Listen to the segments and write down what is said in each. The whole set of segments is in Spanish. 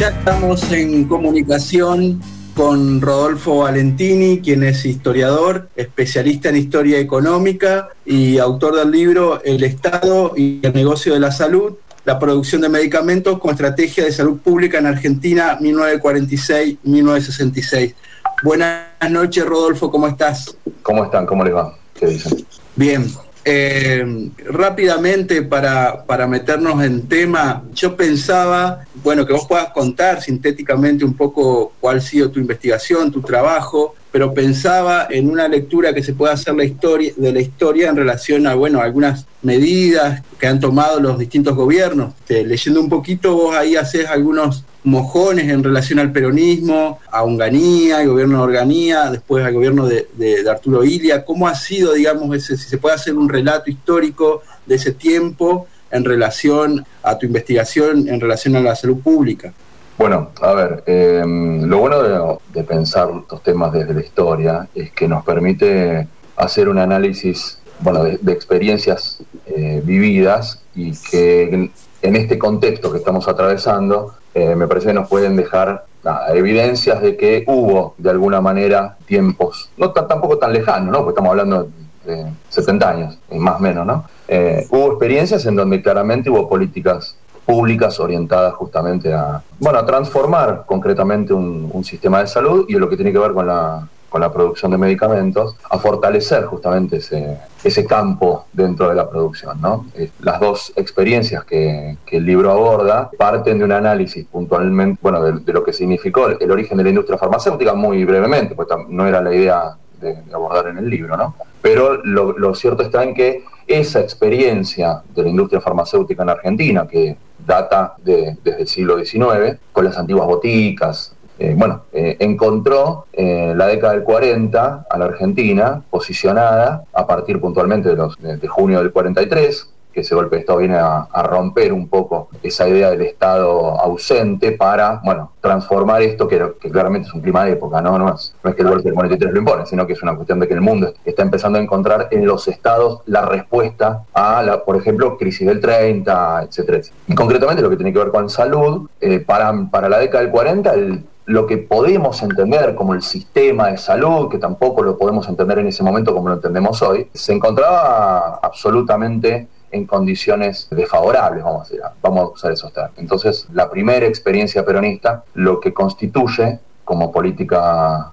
ya estamos en comunicación con Rodolfo Valentini, quien es historiador, especialista en historia económica y autor del libro El Estado y el negocio de la salud, la producción de medicamentos con estrategia de salud pública en Argentina 1946-1966. Buenas noches, Rodolfo, ¿cómo estás? ¿Cómo están? ¿Cómo les va? ¿Qué dicen? Bien, eh, rápidamente para, para, meternos en tema, yo pensaba, bueno, que vos puedas contar sintéticamente un poco cuál ha sido tu investigación, tu trabajo, pero pensaba en una lectura que se pueda hacer la historia, de la historia en relación a, bueno, algunas medidas que han tomado los distintos gobiernos. leyendo un poquito, vos ahí haces algunos mojones en relación al peronismo, a Unganía, al gobierno de Organía, después al gobierno de, Arturo Ilia. ¿Cómo ha sido, digamos, ese, si se puede hacer un relato histórico de ese tiempo en relación a tu investigación, en relación a la salud pública? Bueno, a ver, em, lo bueno de, pensar estos temas desde la historia es que nos permite hacer un análisis bueno, de, experiencias eh, vividas y que en este contexto que estamos atravesando eh, me parece que nos pueden dejar evidencias de que hubo de alguna manera tiempos, no tampoco tan lejanos, ¿no? porque estamos hablando de 70 años, más o menos, ¿no? Eh, hubo experiencias en donde claramente hubo políticas públicas orientadas justamente a, bueno, transformar concretamente un, un sistema de salud y lo que tiene que ver con la con la producción de medicamentos, a fortalecer justamente ese, ese campo dentro de la producción. ¿no? Las dos experiencias que, el libro aborda parten de un análisis puntualmente, bueno, de, lo que significó el, origen de la industria farmacéutica muy brevemente, pues no era la idea de, abordar en el libro, ¿no? Pero lo cierto está en que esa experiencia de la industria farmacéutica en Argentina, que data de, desde el siglo XIX, con las antiguas boticas, eh, bueno, eh, encontró en la década del 40 a la Argentina posicionada a partir puntualmente de, los, de, junio del 43, que ese golpe de Estado viene a, romper un poco esa idea del Estado ausente para, bueno, transformar esto que, claramente es un clima de época, ¿no? No es, no es que el golpe del 43 lo impone, sino que es una cuestión de que el mundo está empezando a encontrar en los estados la respuesta a, la, por ejemplo, crisis del 30, etcétera, Y concretamente lo que tiene que ver con salud, eh, para, para la década del 40 el lo que podemos entender como el sistema de salud, que tampoco lo podemos entender en ese momento como lo entendemos hoy, se encontraba absolutamente en condiciones desfavorables, vamos a decir, vamos a usar esos. Entonces, la primera experiencia peronista lo que constituye como política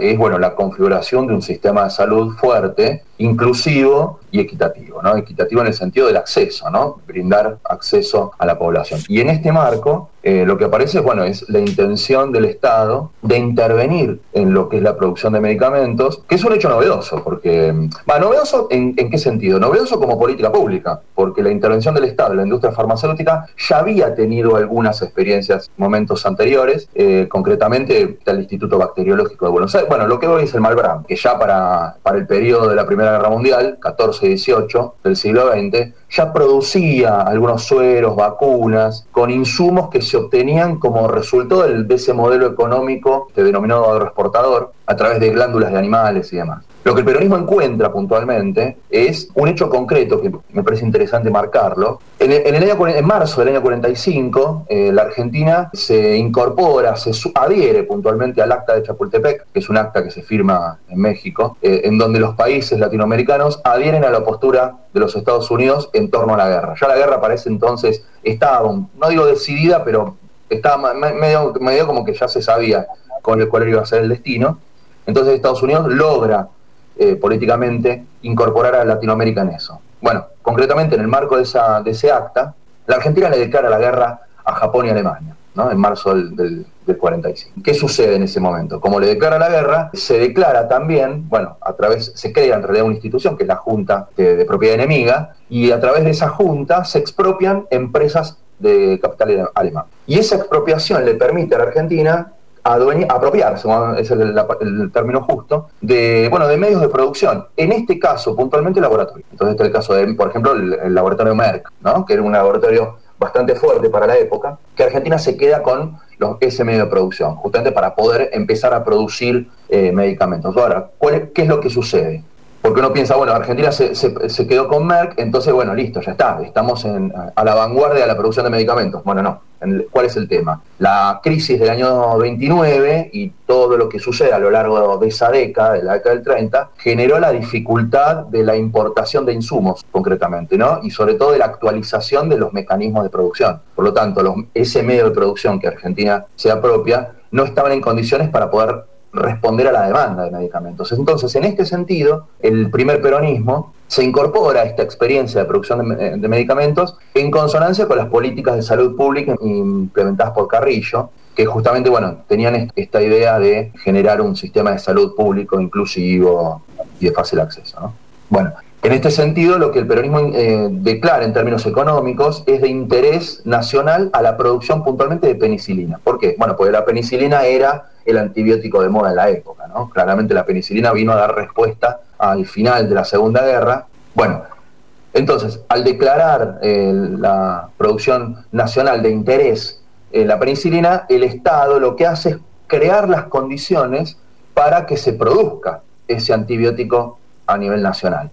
es bueno la configuración de un sistema de salud fuerte, inclusivo y equitativo, ¿no? Equitativo en el sentido del acceso, ¿no? Brindar acceso a la población. Y en este marco, eh, lo que aparece bueno, es la intención del Estado de intervenir en lo que es la producción de medicamentos, que es un hecho novedoso, porque, va, novedoso en, qué sentido? Novedoso como política pública, porque la intervención del Estado en la industria farmacéutica ya había tenido algunas experiencias momentos anteriores, eh, concretamente el Instituto Bacteriológico bueno, lo que hoy es el Malbrán, que ya para, para el periodo de la Primera Guerra Mundial, 14 y 18 del siglo XX, ya producía algunos sueros, vacunas, con insumos que se obtenían como resultado de ese modelo económico que denominado agroexportador a través de glándulas de animales y demás. Lo que el peronismo encuentra puntualmente es un hecho concreto que me parece interesante marcarlo. En, el, año, en marzo del año 45, eh, la Argentina se incorpora, se adhiere puntualmente al acta de Chapultepec, que es un acta que se firma en México, eh, en donde los países latinoamericanos adhieren a la postura de los Estados Unidos en torno a la guerra. Ya la guerra parece entonces estaba, no digo decidida, pero estaba medio, medio como que ya se sabía con el cual iba a ser el destino. Entonces Estados Unidos logra eh, políticamente incorporar a Latinoamérica en eso. Bueno, concretamente en el marco de, esa, de ese acta, la Argentina le declara la guerra a Japón y Alemania, ¿no? en marzo del, del, 45. ¿Qué sucede en ese momento? Como le declara la guerra, se declara también, bueno, a través, se crea en realidad una institución que es la Junta de, Propiedad Enemiga, y a través de esa Junta se expropian empresas de capital alemán. Y esa expropiación le permite a la Argentina apropiarse, ese es el, término justo, de, bueno, de medios de producción. En este caso, puntualmente, laboratorio. Entonces está el caso de, por ejemplo, el, laboratorio Merck, ¿no? que era un laboratorio bastante fuerte para la época, que Argentina se queda con los, ese medio de producción, justamente para poder empezar a producir eh, medicamentos. Ahora, ¿qué es lo que sucede? Porque uno piensa, bueno, Argentina se, se, quedó con Merck, entonces, bueno, listo, ya está, estamos en, a la vanguardia de la producción de medicamentos. Bueno, no, ¿cuál es el tema? La crisis del año 29 y todo lo que sucede a lo largo de esa década, de la década del 30, generó la dificultad de la importación de insumos, concretamente, ¿no? Y sobre todo de la actualización de los mecanismos de producción. Por lo tanto, los, ese medio de producción que Argentina se apropia no estaban en condiciones para poder responder a la demanda de medicamentos. Entonces, en este sentido, el primer peronismo se incorpora a esta experiencia de producción de, medicamentos en consonancia con las políticas de salud pública implementadas por Carrillo, que justamente, bueno, tenían esta idea de generar un sistema de salud público inclusivo y de fácil acceso. Bueno, en este sentido, lo que el peronismo eh, declara en términos económicos es de interés nacional a la producción puntualmente de penicilina. ¿Por qué? Bueno, porque la penicilina era el antibiótico de moda en la época. ¿no? Claramente la penicilina vino a dar respuesta al final de la Segunda Guerra. Bueno, entonces, al declarar eh, la producción nacional de interés en la penicilina, el Estado lo que hace es crear las condiciones para que se produzca ese antibiótico a nivel nacional,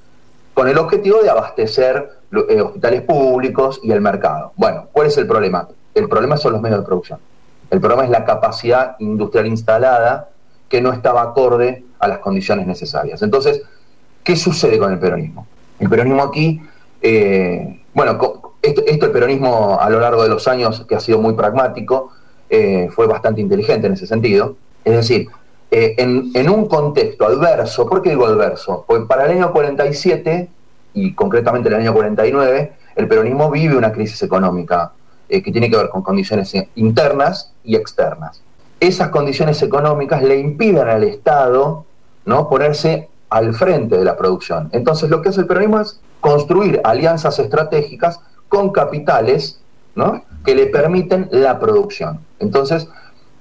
con el objetivo de abastecer eh, hospitales públicos y el mercado. Bueno, ¿cuál es el problema? El problema son los medios de producción. El problema es la capacidad industrial instalada que no estaba acorde a las condiciones necesarias. Entonces, ¿qué sucede con el peronismo? El peronismo aquí, eh, bueno, esto, el peronismo a lo largo de los años, que ha sido muy pragmático, eh, fue bastante inteligente en ese sentido. Es decir, eh, en, un contexto adverso, ¿por qué digo adverso? Pues para el año 47, y concretamente el año 49, el peronismo vive una crisis económica eh, que tiene que ver con condiciones internas y externas. Esas condiciones económicas le impiden al Estado ¿no? ponerse al frente de la producción. Entonces lo que hace el peronismo es construir alianzas estratégicas con capitales ¿no? que le permiten la producción. Entonces,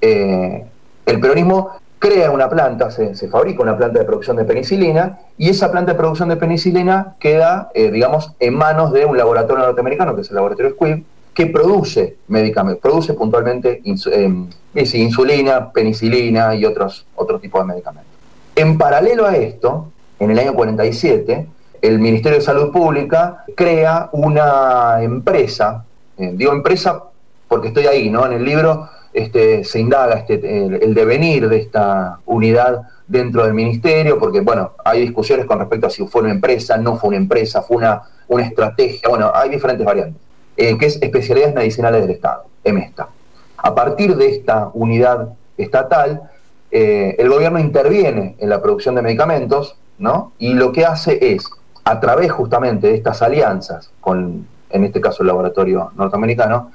eh, el peronismo crea una planta, se, fabrica una planta de producción de penicilina y esa planta de producción de penicilina queda, eh, digamos, en manos de un laboratorio norteamericano, que es el laboratorio Squibb, que produce medicamentos, produce puntualmente em, insulina, penicilina y otros, otros tipos de medicamentos. En paralelo a esto, en el año 47, el Ministerio de Salud Pública crea una empresa, eh, digo empresa porque estoy ahí, ¿no? En el libro este, se indaga este, el, devenir de esta unidad dentro del ministerio, porque bueno, hay discusiones con respecto a si fue una empresa, no fue una empresa, fue una, una estrategia, bueno, hay diferentes variantes. Eh, que es Especialidades Medicinales del Estado, EMESTA. A partir de esta unidad estatal, eh, el gobierno interviene en la producción de medicamentos, ¿no? Y lo que hace es, a través justamente de estas alianzas con, en este caso, el laboratorio norteamericano,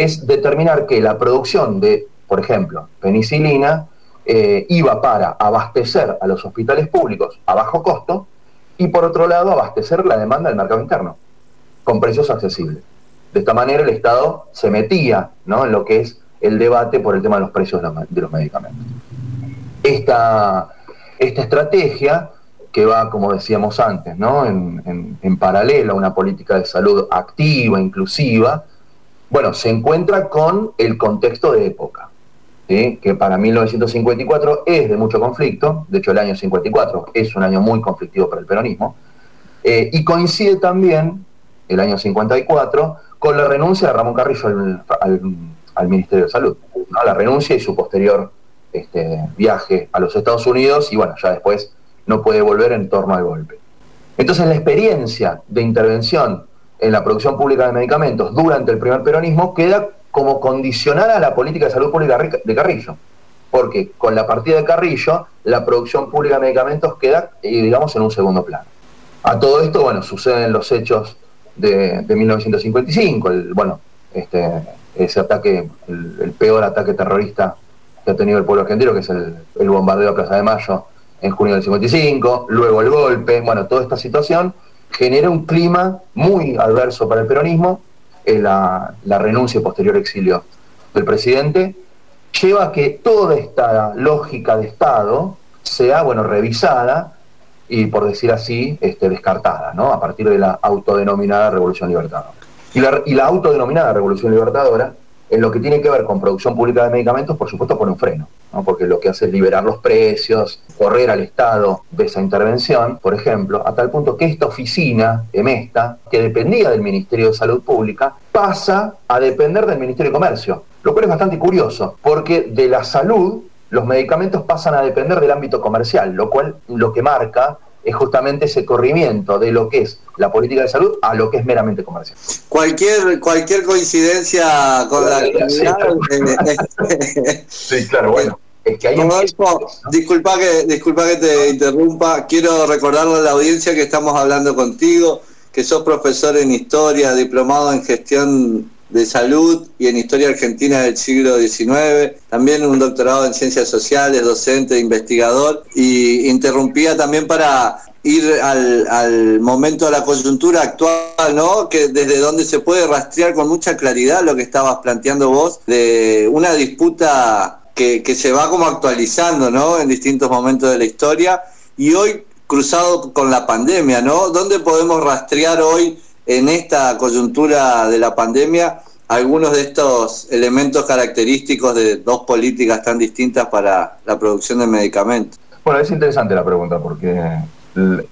es determinar que la producción de, por ejemplo, penicilina, eh, iba para abastecer a los hospitales públicos a bajo costo y por otro lado abastecer la demanda del mercado interno con precios accesibles. De esta manera el Estado se metía ¿no? en lo que es el debate por el tema de los precios de los medicamentos. Esta, esta estrategia, que va, como decíamos antes, ¿no? en, paralelo a una política de salud activa, inclusiva, bueno, se encuentra con el contexto de época, que para 1954 es de mucho conflicto, de hecho el año 54 es un año muy conflictivo para el peronismo, eh, y coincide también el año 54 con la renuncia de Ramón Carrillo al, Ministerio de Salud. La renuncia y su posterior este, viaje a los Estados Unidos y bueno, ya después no puede volver en torno al golpe. Entonces la experiencia de intervención en la producción pública de medicamentos durante el primer peronismo queda como condicionada a la política de salud pública de Carrillo. Porque con la partida de Carrillo, la producción pública de medicamentos queda, eh, digamos, en un segundo plano. A todo esto, bueno, suceden los hechos de, 1955, el, bueno, este, ese ataque, el, peor ataque terrorista que ha tenido el pueblo argentino, que es el, bombardeo a Plaza de Mayo en junio del 55, luego el golpe, bueno, toda esta situación genera un clima muy adverso para el peronismo, la, la renuncia y posterior exilio del presidente, lleva a que toda esta lógica de Estado sea, bueno, revisada y, por decir así, este, descartada, ¿no? A partir de la autodenominada Revolución Libertadora. Y la autodenominada Revolución Libertadora En lo que tiene que ver con producción pública de medicamentos, por supuesto, pone un freno, ¿no? porque lo que hace es liberar los precios, correr al Estado de esa intervención, por ejemplo, a tal punto que esta oficina, EMESTA, que dependía del Ministerio de Salud Pública, pasa a depender del Ministerio de Comercio, lo cual es bastante curioso, porque de la salud los medicamentos pasan a depender del ámbito comercial, lo cual lo que marca es justamente ese corrimiento de lo que es la política de salud a lo que es meramente comercial. Cualquier cualquier coincidencia con la sí, claro, bueno. Es que hay disculpa que disculpa que te interrumpa. Quiero recordarle a la audiencia que estamos hablando contigo, que sos profesor en historia, diplomado en gestión de salud y en historia argentina del siglo XIX, también un doctorado en ciencias sociales, docente, investigador, y interrumpía también para ir al, al, momento de la coyuntura actual, ¿no? Que desde donde se puede rastrear con mucha claridad lo que estabas planteando vos de una disputa que, que se va como actualizando, ¿no? En distintos momentos de la historia y hoy cruzado con la pandemia, ¿no? ¿Dónde podemos rastrear hoy en esta coyuntura de la pandemia algunos de estos elementos característicos de dos políticas tan distintas para la producción de medicamentos? Bueno, es interesante la pregunta porque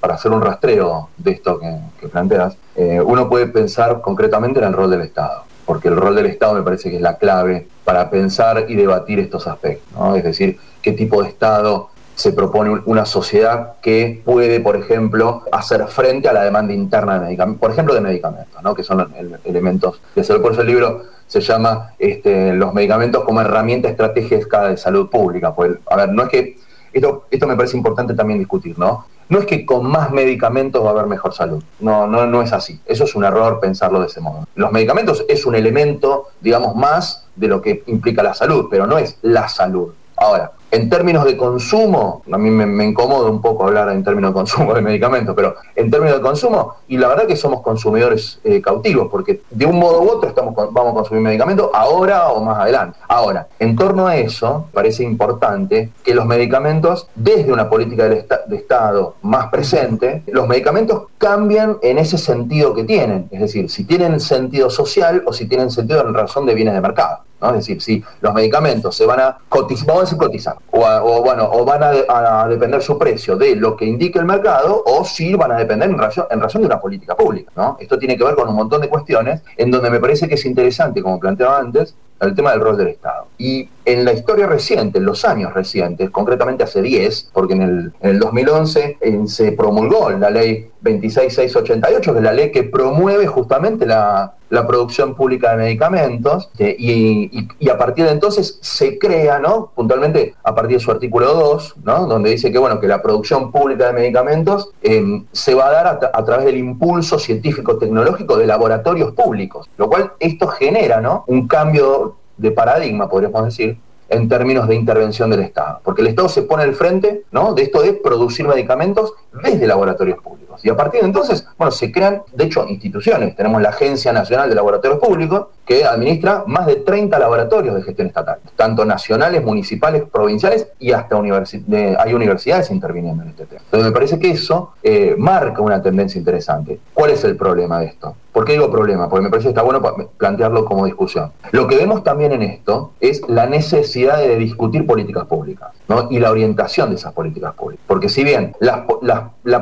para hacer un rastreo de esto que, planteas, eh, uno puede pensar concretamente en el rol del Estado, porque el rol del Estado me parece que es la clave para pensar y debatir estos aspectos, ¿no? es decir, qué tipo de Estado se propone una sociedad que puede, por ejemplo, hacer frente a la demanda interna de medicamentos, por ejemplo, de medicamentos, ¿no? que son elementos de salud. Por eso el libro se llama este, Los medicamentos como herramienta estratégica de salud pública. Pues, a ver, no es que, esto, esto me parece importante también discutir, ¿no? No es que con más medicamentos va a haber mejor salud. No, no, no es así. Eso es un error pensarlo de ese modo. Los medicamentos es un elemento, digamos, más de lo que implica la salud, pero no es la salud. Ahora, en términos de consumo, a mí me, incomoda un poco hablar en términos de consumo de medicamentos, pero en términos de consumo, y la verdad que somos consumidores eh, cautivos, porque de un modo u otro estamos, vamos a consumir medicamentos ahora o más adelante. Ahora, en torno a eso, parece importante que los medicamentos, desde una política de Estado más presente, los medicamentos cambian en ese sentido que tienen, es decir, si tienen sentido social o si tienen sentido en razón de bienes de mercado. Es decir, si los medicamentos se van a cotizar, vamos a decir cotizar, o, bueno, o van a, depender su precio de lo que indique el mercado, o si van a depender en razón, en razón de una política pública, ¿no? Esto tiene que ver con un montón de cuestiones en donde me parece que es interesante, como planteaba antes, el tema del rol del Estado. Y en la historia reciente, en los años recientes, concretamente hace 10, porque en el, en el 2011 se promulgó la ley 26688, que es la ley que promueve justamente la, producción pública de medicamentos, y, a partir de entonces se crea, ¿no? puntualmente a partir de su artículo 2, ¿no? donde dice que, bueno, que la producción pública de medicamentos em, se va a dar a, a, través del impulso científico-tecnológico de laboratorios públicos, lo cual esto genera ¿no? un cambio de paradigma, podríamos decir, en términos de intervención del Estado. Porque el Estado se pone al frente ¿no? de esto de producir medicamentos desde laboratorios públicos. Y a partir de entonces, bueno, se crean, de hecho, instituciones. Tenemos la Agencia Nacional de Laboratorios Públicos, que administra más de 30 laboratorios de gestión estatal, tanto nacionales, municipales, provinciales y hasta hay universidades interviniendo en este tema. Entonces me parece que eso eh, marca una tendencia interesante. ¿Cuál es el problema de esto? ¿Por qué digo problema? Porque me parece que está bueno plantearlo como discusión. Lo que vemos también en esto es la necesidad de discutir políticas públicas y la orientación de esas políticas públicas. Porque si bien la,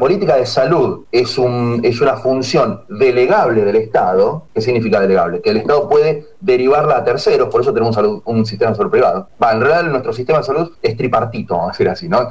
política de salud es, es una función delegable del Estado, ¿qué significa delegable? Que el Estado puede derivarla a terceros, por eso tenemos un, sistema de salud privado. Va, en realidad nuestro sistema de salud es tripartito, vamos a decir así, ¿no?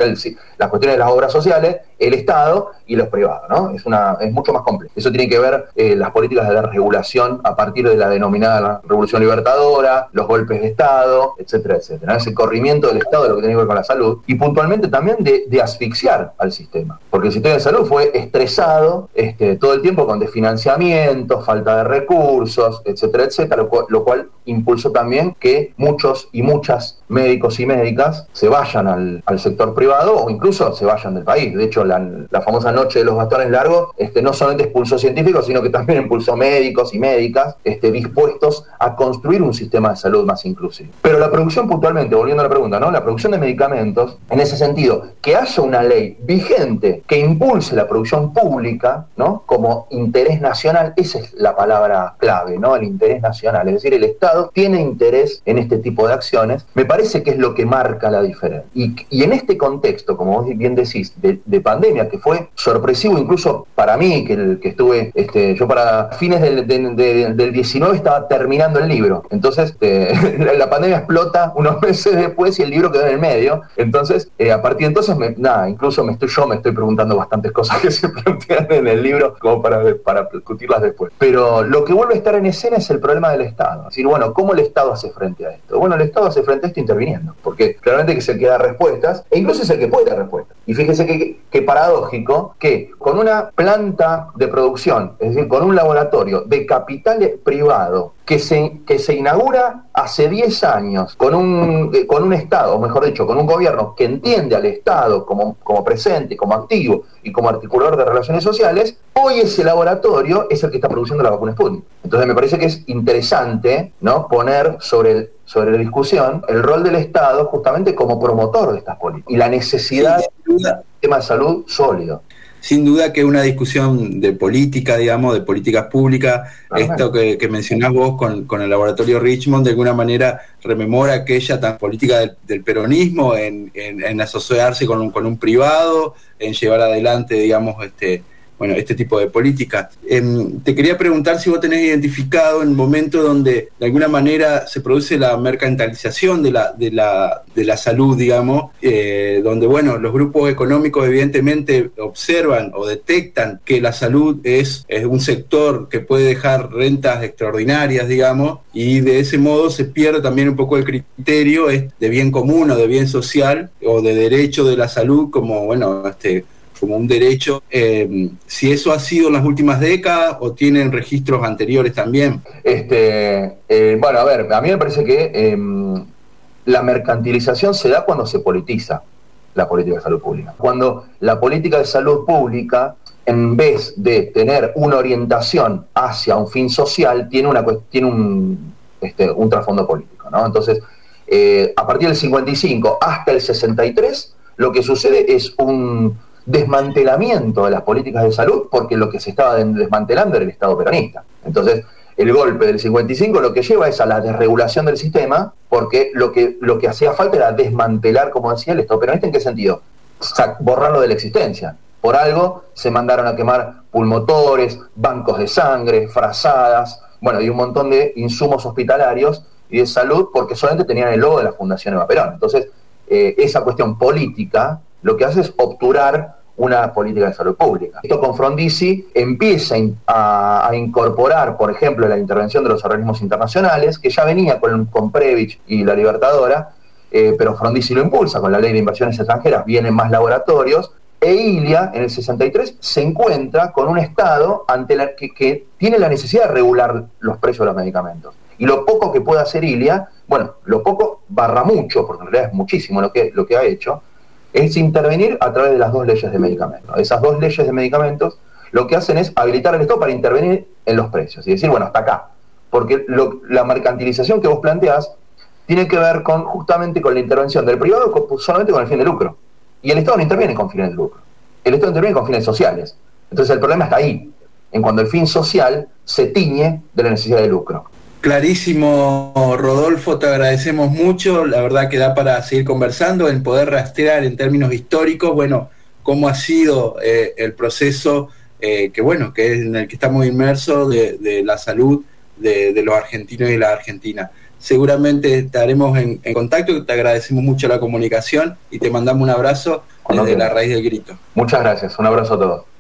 las cuestiones de las obras sociales, el Estado y los privados, ¿no? Es, una, es mucho más complejo. Eso tiene que ver eh, las políticas de la regulación a partir de la denominada Revolución Libertadora, los golpes de Estado, etcétera, etcétera. Ese corrimiento del Estado de lo que tiene que ver con la salud y puntualmente también de, asfixiar al sistema, porque el sistema de salud fue estresado este, todo el tiempo con desfinanciamiento, falta de recursos, etcétera, etcétera, lo cual impulsó también que muchos y muchas médicos y médicas se vayan al, sector privado o incluso se vayan del país. De hecho, la, famosa noche de los bastones largos este, no solamente expulsó científicos, sino que también impulsó médicos y médicas este, dispuestos a construir un sistema de salud más inclusivo. Pero la producción puntualmente, volviendo a la pregunta, ¿no? La producción de medicamentos, en ese sentido, que haya una ley vigente que impulse la producción pública, ¿no? Como interés nacional, esa es la palabra clave, ¿no? El interés nacional. Es decir, el Estado, tiene interés en este tipo de acciones, me parece que es lo que marca la diferencia. Y, en este contexto, como vos bien decís, de, pandemia, que fue sorpresivo incluso para mí, que, estuve, este, yo para fines del, del 19 estaba terminando el libro, entonces este, la pandemia explota unos meses después y el libro quedó en el medio, entonces eh, a partir de entonces, nada, incluso me estoy, yo me estoy preguntando bastantes cosas que se plantean en el libro como para discutirlas después. Pero lo que vuelve a estar en escena es el problema del Estado. Es decir, bueno, ¿cómo el Estado hace frente a esto? Bueno, el Estado hace frente a esto interviniendo, porque claramente que se queda respuestas, e incluso es el que puede dar respuestas. Y fíjese que, que paradójico que con una planta de producción, es decir, con un laboratorio de capital privado que se, que se inaugura hace 10 años con un, eh, con un Estado, o mejor dicho, con un gobierno que entiende al Estado como, como presente, como activo y como articulador de relaciones sociales, hoy ese laboratorio es el que está produciendo la vacuna Sputnik. Entonces me parece que es interesante ¿no? poner sobre, sobre la discusión el rol del Estado justamente como promotor de estas políticas y la necesidad de un sistema de salud sólido sin duda que una discusión de política, digamos, de políticas públicas, esto que, mencionás vos con, el laboratorio Richmond, de alguna manera rememora aquella tan política del, peronismo en, asociarse con un, con un privado, en llevar adelante, digamos, este, bueno, este tipo de políticas. Em, te quería preguntar si vos tenés identificado el momento donde de alguna manera se produce la mercantilización de la, de la, de la salud, digamos, eh, donde, bueno, los grupos económicos evidentemente observan o detectan que la salud es, es un sector que puede dejar rentas extraordinarias, digamos, y de ese modo se pierde también un poco el criterio de bien común o de bien social o de derecho de la salud como, bueno, este, como un derecho, eh, si eso ha sido en las últimas décadas o tienen registros anteriores también. Este, eh, bueno, a ver, a mí me parece que em, la mercantilización se da cuando se politiza la política de salud pública. Cuando la política de salud pública, en vez de tener una orientación hacia un fin social, tiene, una, tiene un, este, un trasfondo político. ¿no? Entonces, eh, a partir del 55 hasta el 63, lo que sucede es un desmantelamiento de las políticas de salud porque lo que se estaba desmantelando era el Estado peronista. Entonces, el golpe del 55 lo que lleva es a la desregulación del sistema porque lo que, lo que hacía falta era desmantelar, como decía, el Estado peronista. ¿En qué sentido? borrarlo de la existencia. Por algo se mandaron a quemar pulmotores, bancos de sangre, frazadas, bueno, y un montón de insumos hospitalarios y de salud porque solamente tenían el logo de la Fundación Eva Perón. Entonces, eh, esa cuestión política lo que hace es obturar una política de salud pública. Esto con Frondizi empieza a, incorporar, por ejemplo, la intervención de los organismos internacionales, que ya venía con, Previch y la Libertadora, eh, pero Frondizi lo impulsa con la ley de inversiones extranjeras, vienen más laboratorios, e ILIA en el 63 se encuentra con un Estado ante la, que, que, tiene la necesidad de regular los precios de los medicamentos. Y lo poco que puede hacer ILIA, bueno, lo poco barra mucho, porque en realidad es muchísimo lo que, lo que ha hecho, es intervenir a través de las dos leyes de medicamentos. Esas dos leyes de medicamentos lo que hacen es habilitar al Estado para intervenir en los precios y decir, bueno, hasta acá. Porque la mercantilización que vos planteás tiene que ver con justamente con la intervención del privado solamente con el fin de lucro. Y el Estado no interviene con fines de lucro. El Estado interviene con fines sociales. Entonces el problema está ahí, en cuando el fin social se tiñe de la necesidad de lucro. Clarísimo, Rodolfo, te agradecemos mucho. La verdad que da para seguir conversando, en poder rastrear en términos históricos, bueno, cómo ha sido eh, el proceso eh, que, bueno, que es en el que estamos inmersos de, la salud de, los argentinos y la Argentina. Seguramente estaremos en, en, contacto, te agradecemos mucho la comunicación y te mandamos un abrazo desde la raíz del grito. Muchas gracias, un abrazo a todos.